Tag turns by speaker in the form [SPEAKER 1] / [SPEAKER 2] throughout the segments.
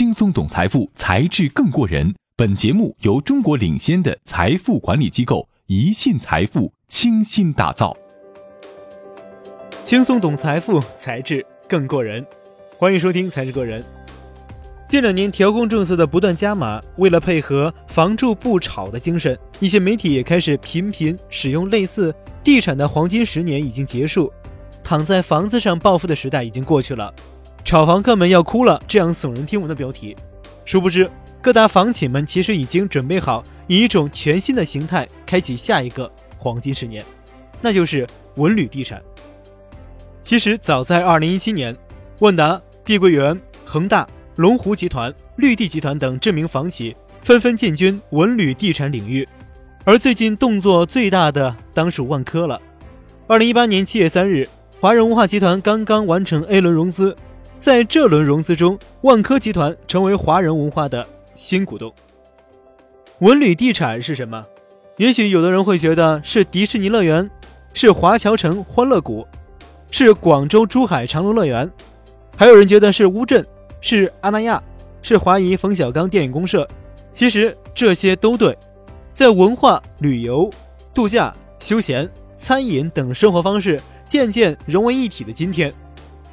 [SPEAKER 1] 轻松懂财富，才智更过人。本节目由中国领先的财富管理机构宜信财富倾心打造。
[SPEAKER 2] 轻松懂财富，才智更过人。欢迎收听《才智个人》。近两年调控政策的不断加码，为了配合“房住不炒”的精神，一些媒体也开始频频使用类似“地产的黄金十年已经结束，躺在房子上暴富的时代已经过去了”。炒房客们要哭了，这样耸人听闻的标题，殊不知各大房企们其实已经准备好以一种全新的形态开启下一个黄金十年，那就是文旅地产。其实早在2017年，万达、碧桂园、恒大、龙湖集团、绿地集团等知名房企纷纷进军文旅地产领域，而最近动作最大的当属万科了。2018年7月3日，华人文化集团刚刚完成 A 轮融资。在这轮融资中，万科集团成为华人文化的新股东。文旅地产是什么？也许有的人会觉得是迪士尼乐园，是华侨城欢乐谷，是广州珠海长隆乐园，还有人觉得是乌镇，是阿那亚，是华谊冯小刚电影公社。其实这些都对，在文化、旅游、度假、休闲、餐饮等生活方式渐渐融为一体的今天。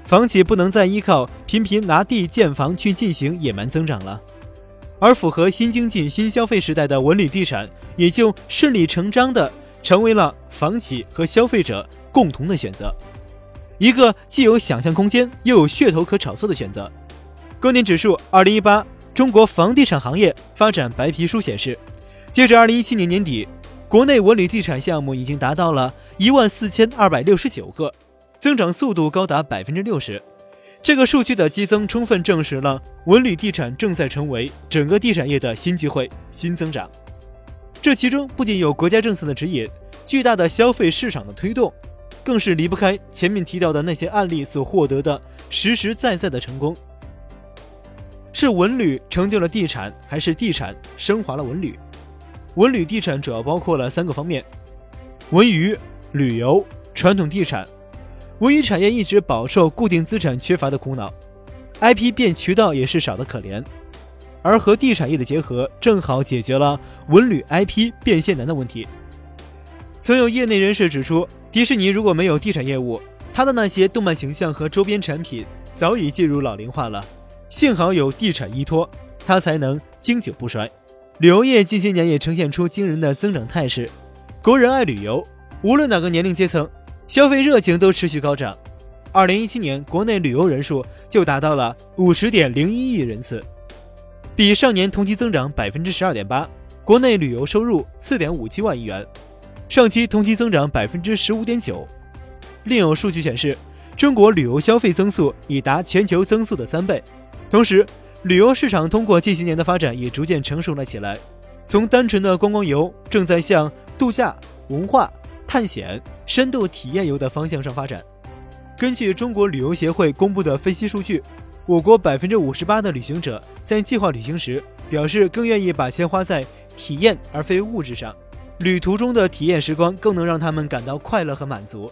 [SPEAKER 2] 房企不能再依靠频频拿地建房去进行野蛮增长了，而符合新经济新消费时代的文旅地产也就顺理成章的成为了房企和消费者共同的选择，一个既有想象空间又有噱头可炒作的选择。高点指数二零一八中国房地产行业发展白皮书显示，截至二零一七年年底，国内文旅地产项目已经达到了一万四千二百六十九个。增长速度高达百分之六十，这个数据的激增充分证实了文旅地产正在成为整个地产业的新机会、新增长。这其中不仅有国家政策的指引、巨大的消费市场的推动，更是离不开前面提到的那些案例所获得的实实在在的成功。是文旅成就了地产，还是地产升华了文旅？文旅地产主要包括了三个方面：文娱、旅游、传统地产。文娱产业一直饱受固定资产缺乏的苦恼，IP 变渠道也是少得可怜，而和地产业的结合，正好解决了文旅 IP 变现难的问题。曾有业内人士指出，迪士尼如果没有地产业务，它的那些动漫形象和周边产品早已进入老龄化了。幸好有地产依托，它才能经久不衰。旅游业近些年也呈现出惊人的增长态势，国人爱旅游，无论哪个年龄阶层。消费热情都持续高涨，二零一七年国内旅游人数就达到了五十点零一亿人次，比上年同期增长百分之十二点八。国内旅游收入四点五七万亿元，上期同期增长百分之十五点九。另有数据显示，中国旅游消费增速已达全球增速的三倍。同时，旅游市场通过近些年的发展也逐渐成熟了起来，从单纯的观光游正在向度假、文化。探险、深度体验游的方向上发展。根据中国旅游协会公布的分析数据，我国百分之五十八的旅行者在计划旅行时表示更愿意把钱花在体验而非物质上，旅途中的体验时光更能让他们感到快乐和满足。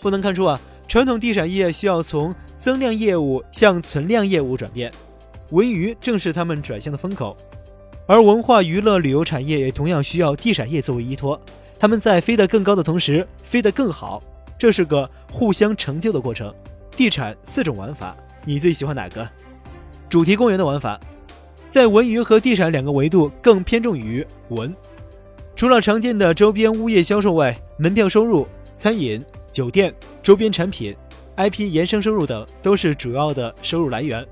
[SPEAKER 2] 不能看出啊，传统地产业需要从增量业务向存量业务转变，文娱正是他们转向的风口，而文化娱乐旅游产业也同样需要地产业作为依托。他们在飞得更高的同时，飞得更好，这是个互相成就的过程。地产四种玩法，你最喜欢哪个？主题公园的玩法，在文娱和地产两个维度更偏重于文。除了常见的周边物业销售外，门票收入、餐饮、酒店、周边产品、IP 延生收入等都是主要的收入来源。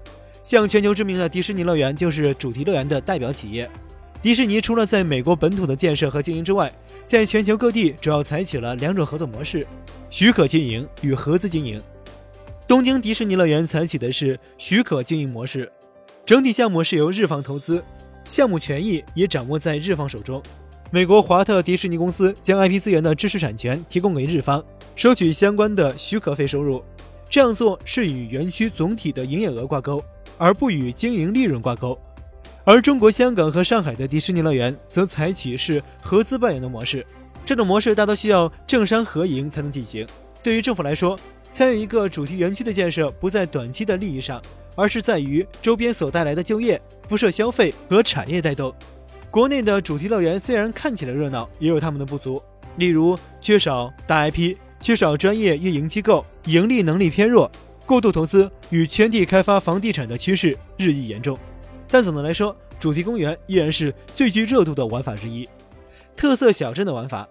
[SPEAKER 2] 像全球知名的迪士尼乐园就是主题乐园的代表企业。迪士尼除了在美国本土的建设和经营之外，在全球各地主要采取了两种合作模式：许可经营与合资经营。东京迪士尼乐园采取的是许可经营模式，整体项目是由日方投资，项目权益也掌握在日方手中。美国华特迪士尼公司将 IP 资源的知识产权提供给日方，收取相关的许可费收入。这样做是与园区总体的营业额挂钩，而不与经营利润挂钩。而中国香港和上海的迪士尼乐园则采取是合资办园的模式，这种模式大多需要政商合营才能进行。对于政府来说，参与一个主题园区的建设，不在短期的利益上，而是在于周边所带来的就业、辐射消费和产业带动。国内的主题乐园虽然看起来热闹，也有他们的不足，例如缺少大 IP，缺少专业运营机构，盈利能力偏弱，过度投资与圈地开发房地产的趋势日益严重。但总的来说，主题公园依然是最具热度的玩法之一。特色小镇的玩法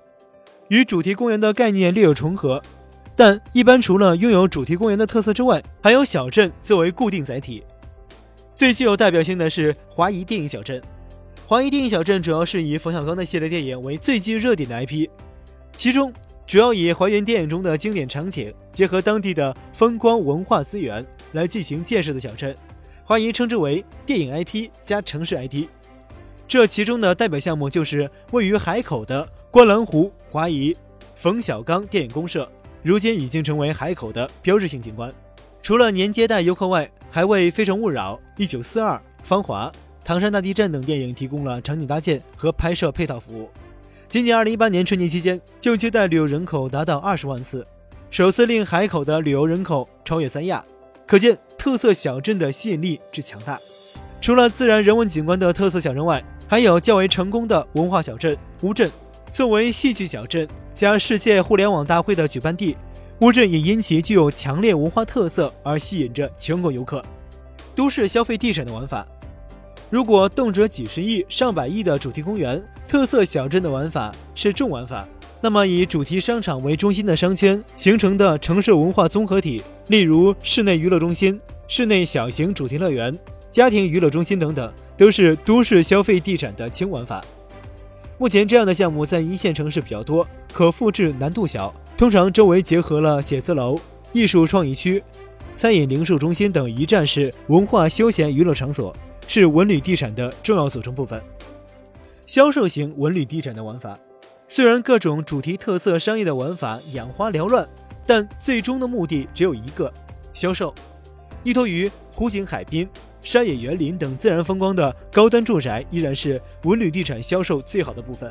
[SPEAKER 2] 与主题公园的概念略有重合，但一般除了拥有主题公园的特色之外，还有小镇作为固定载体。最具有代表性的是华谊电影小镇。华谊电影小镇主要是以冯小刚的系列电影为最具热点的 IP，其中主要以还原电影中的经典场景，结合当地的风光文化资源来进行建设的小镇。华谊称之为电影 IP 加城市 IT。这其中的代表项目就是位于海口的观澜湖华谊冯小刚电影公社，如今已经成为海口的标志性景观。除了年接待游客外，还为《非诚勿扰》《一九四二》《芳华》。唐山大地震等电影提供了场景搭建和拍摄配套服务。仅仅2018年春节期间，就接待旅游人口达到20万次，首次令海口的旅游人口超越三亚，可见特色小镇的吸引力之强大。除了自然人文景观的特色小镇外，还有较为成功的文化小镇乌镇。作为戏剧小镇加世界互联网大会的举办地，乌镇也因其具有强烈文化特色而吸引着全国游客。都市消费地产的玩法。如果动辄几十亿、上百亿的主题公园、特色小镇的玩法是重玩法，那么以主题商场为中心的商圈形成的城市文化综合体，例如室内娱乐中心、室内小型主题乐园、家庭娱乐中心等等，都是都市消费地产的轻玩法。目前这样的项目在一线城市比较多，可复制难度小，通常周围结合了写字楼、艺术创意区、餐饮零售中心等一站式文化休闲娱乐场所。是文旅地产的重要组成部分。销售型文旅地产的玩法，虽然各种主题特色商业的玩法眼花缭乱，但最终的目的只有一个：销售。依托于湖景海滨、山野园林等自然风光的高端住宅，依然是文旅地产销售最好的部分。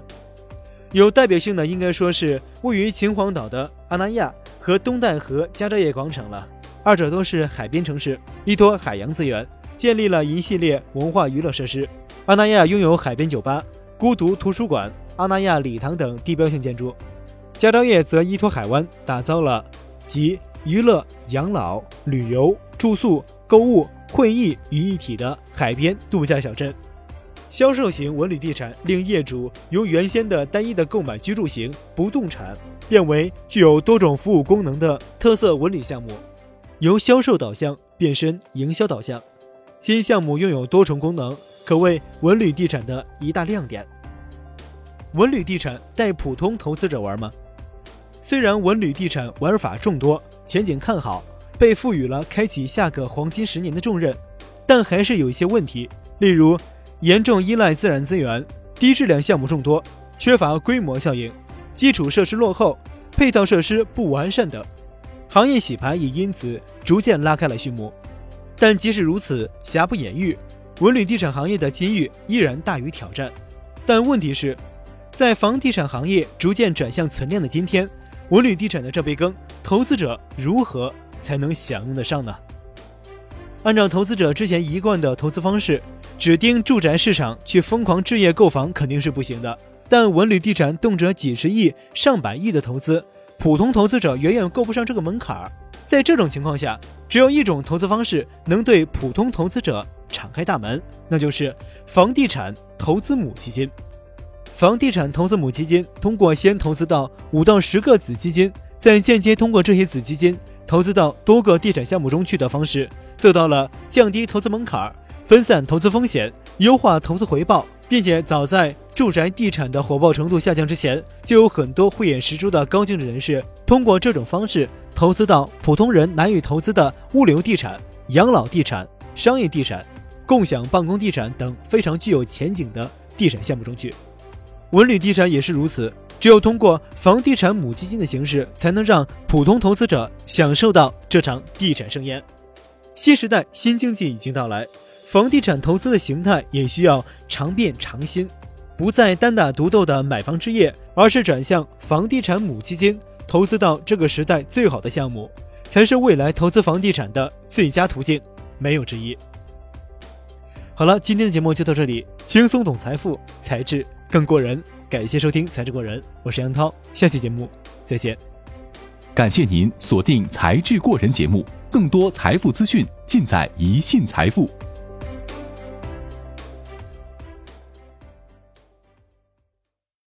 [SPEAKER 2] 有代表性的，应该说是位于秦皇岛的阿那亚和东戴河佳兆业广场了。二者都是海滨城市，依托海洋资源。建立了一系列文化娱乐设施。阿那亚拥有海边酒吧、孤独图书馆、阿那亚礼堂等地标性建筑。佳兆业则依托海湾，打造了集娱乐、养老、旅游、住宿、购物、会议于一体的海边度假小镇。销售型文旅地产令业主由原先的单一的购买居住型不动产，变为具有多种服务功能的特色文旅项目，由销售导向变身营销导向。新项目拥有多重功能，可谓文旅地产的一大亮点。文旅地产带普通投资者玩吗？虽然文旅地产玩法众多，前景看好，被赋予了开启下个黄金十年的重任，但还是有一些问题，例如严重依赖自然资源、低质量项目众多、缺乏规模效应、基础设施落后、配套设施不完善等，行业洗牌也因此逐渐拉开了序幕。但即使如此，瑕不掩瑜，文旅地产行业的机遇依然大于挑战。但问题是，在房地产行业逐渐转向存量的今天，文旅地产的这杯羹，投资者如何才能享用得上呢？按照投资者之前一贯的投资方式，只盯住宅市场去疯狂置业购房肯定是不行的。但文旅地产动辄几十亿、上百亿的投资，普通投资者远远够不上这个门槛儿。在这种情况下，只有一种投资方式能对普通投资者敞开大门，那就是房地产投资母基金。房地产投资母基金通过先投资到五到十个子基金，再间接通过这些子基金投资到多个地产项目中去的方式，做到了降低投资门槛、分散投资风险、优化投资回报，并且早在住宅地产的火爆程度下降之前，就有很多慧眼识珠的高净值人士通过这种方式。投资到普通人难以投资的物流地产、养老地产、商业地产、共享办公地产等非常具有前景的地产项目中去。文旅地产也是如此，只有通过房地产母基金的形式，才能让普通投资者享受到这场地产盛宴。新时代新经济已经到来，房地产投资的形态也需要常变常新，不再单打独斗的买房置业，而是转向房地产母基金。投资到这个时代最好的项目，才是未来投资房地产的最佳途径。没有之一。好了，今天的节目就到这里，轻松懂财富，才智更过人。感谢收听《才智过人》，我是杨涛，下期节目再见。
[SPEAKER 1] 感谢您锁定《才智过人》节目，更多财富资讯尽在一信财富。